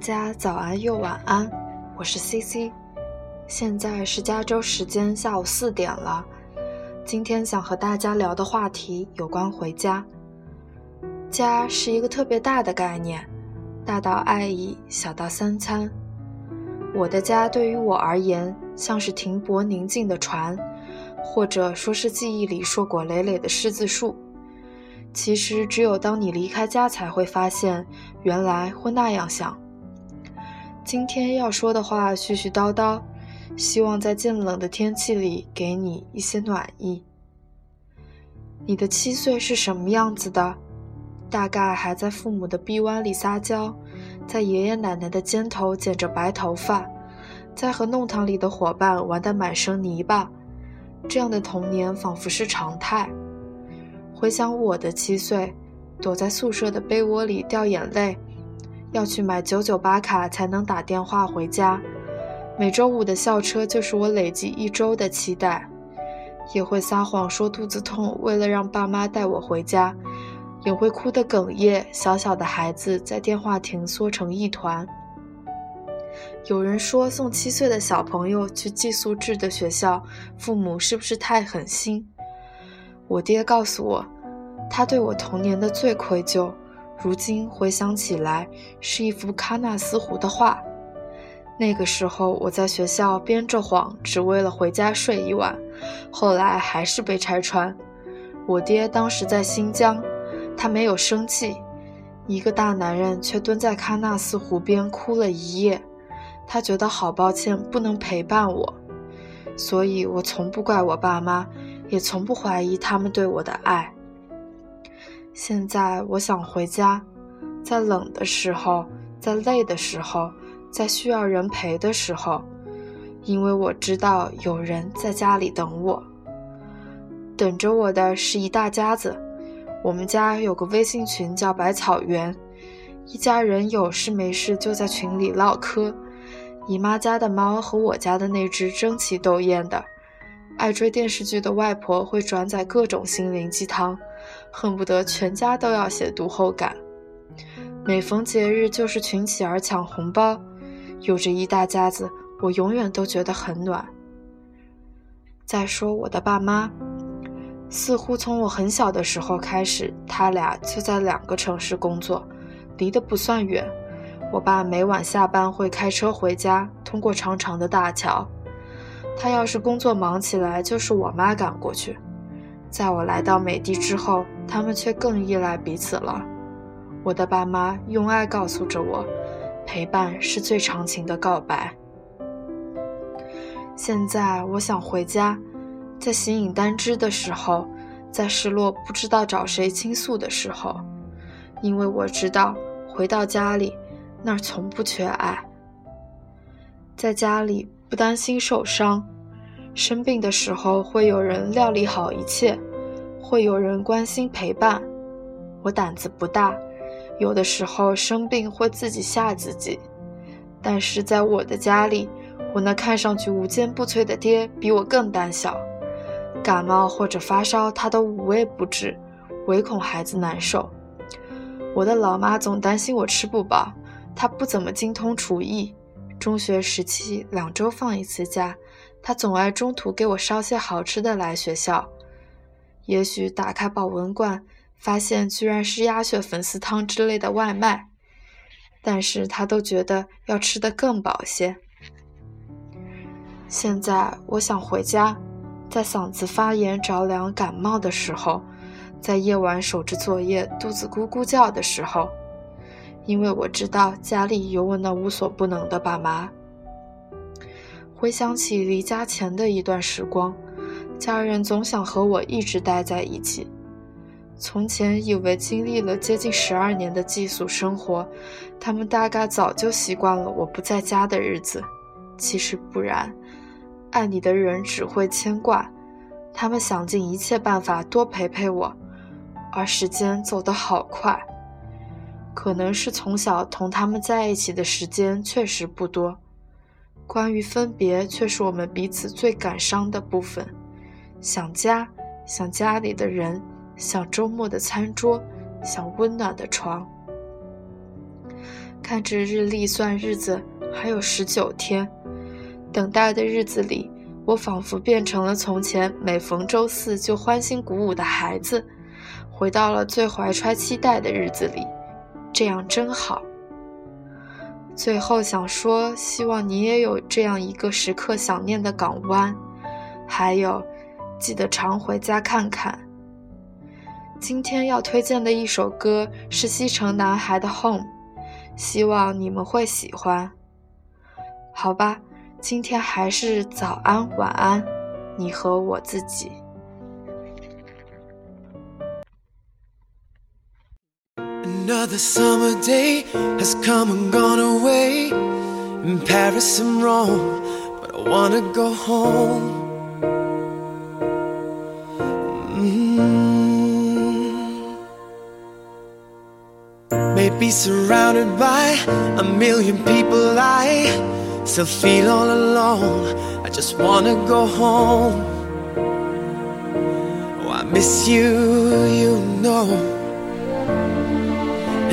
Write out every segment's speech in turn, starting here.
家早安又晚安，我是 C C，现在是加州时间下午四点了。今天想和大家聊的话题有关回家。家是一个特别大的概念，大到爱意，小到三餐。我的家对于我而言，像是停泊宁静的船，或者说是记忆里硕果累累的柿子树。其实，只有当你离开家，才会发现，原来会那样想。今天要说的话絮絮叨叨，希望在渐冷的天气里给你一些暖意。你的七岁是什么样子的？大概还在父母的臂弯里撒娇，在爷爷奶奶的肩头剪着白头发，在和弄堂里的伙伴玩得满身泥巴。这样的童年仿佛是常态。回想我的七岁，躲在宿舍的被窝里掉眼泪。要去买九九八卡才能打电话回家，每周五的校车就是我累积一周的期待，也会撒谎说肚子痛，为了让爸妈带我回家，也会哭得哽咽。小小的孩子在电话亭缩成一团。有人说送七岁的小朋友去寄宿制的学校，父母是不是太狠心？我爹告诉我，他对我童年的最愧疚。如今回想起来，是一幅喀纳斯湖的画。那个时候我在学校编着谎，只为了回家睡一晚，后来还是被拆穿。我爹当时在新疆，他没有生气，一个大男人却蹲在喀纳斯湖边哭了一夜。他觉得好抱歉，不能陪伴我，所以我从不怪我爸妈，也从不怀疑他们对我的爱。现在我想回家，在冷的时候，在累的时候，在需要人陪的时候，因为我知道有人在家里等我。等着我的是一大家子，我们家有个微信群叫百草园，一家人有事没事就在群里唠嗑。姨妈家的猫和我家的那只争奇斗艳的，爱追电视剧的外婆会转载各种心灵鸡汤。恨不得全家都要写读后感。每逢节日就是群起而抢红包，有着一大家子，我永远都觉得很暖。再说我的爸妈，似乎从我很小的时候开始，他俩就在两个城市工作，离得不算远。我爸每晚下班会开车回家，通过长长的大桥。他要是工作忙起来，就是我妈赶过去。在我来到美帝之后，他们却更依赖彼此了。我的爸妈用爱告诉着我，陪伴是最长情的告白。现在我想回家，在形影单只的时候，在失落不知道找谁倾诉的时候，因为我知道回到家里，那儿从不缺爱。在家里不担心受伤。生病的时候会有人料理好一切，会有人关心陪伴。我胆子不大，有的时候生病会自己吓自己。但是在我的家里，我那看上去无坚不摧的爹比我更胆小，感冒或者发烧他都无微不至，唯恐孩子难受。我的老妈总担心我吃不饱，她不怎么精通厨艺。中学时期两周放一次假。他总爱中途给我烧些好吃的来学校，也许打开保温罐，发现居然是鸭血粉丝汤之类的外卖，但是他都觉得要吃得更饱些。现在我想回家，在嗓子发炎、着凉、感冒的时候，在夜晚守着作业、肚子咕咕叫的时候，因为我知道家里有我那无所不能的爸妈。回想起离家前的一段时光，家人总想和我一直待在一起。从前以为经历了接近十二年的寄宿生活，他们大概早就习惯了我不在家的日子。其实不然，爱你的人只会牵挂，他们想尽一切办法多陪陪我。而时间走得好快，可能是从小同他们在一起的时间确实不多。关于分别，却是我们彼此最感伤的部分。想家，想家里的人，想周末的餐桌，想温暖的床。看着日历算日子，还有十九天。等待的日子里，我仿佛变成了从前每逢周四就欢欣鼓舞的孩子，回到了最怀揣期待的日子里。这样真好。最后想说，希望你也有这样一个时刻想念的港湾，还有，记得常回家看看。今天要推荐的一首歌是西城男孩的《Home》，希望你们会喜欢。好吧，今天还是早安晚安，你和我自己。Another summer day has come and gone away in Paris and Rome, but I wanna go home. Mm. Maybe surrounded by a million people, I still feel all alone. I just wanna go home. Oh, I miss you, you know.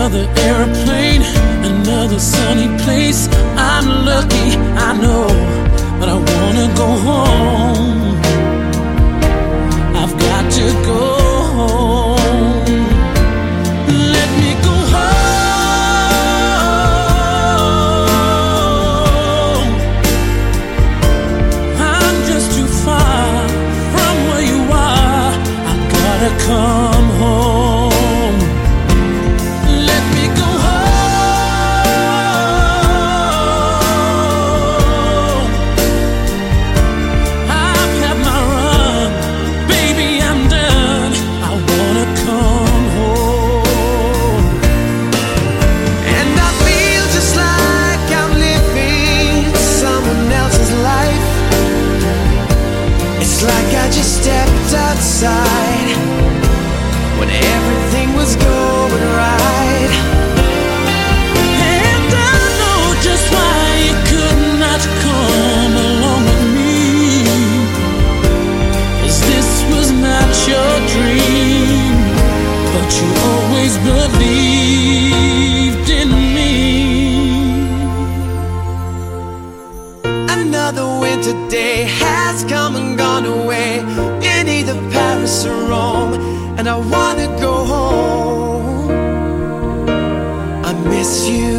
Another airplane, another sunny place. I'm lucky, I know, but I wanna go home. I've got to go It's like I just stepped outside when everything was going right. And I know just why you could not come along wanna go home. I miss you,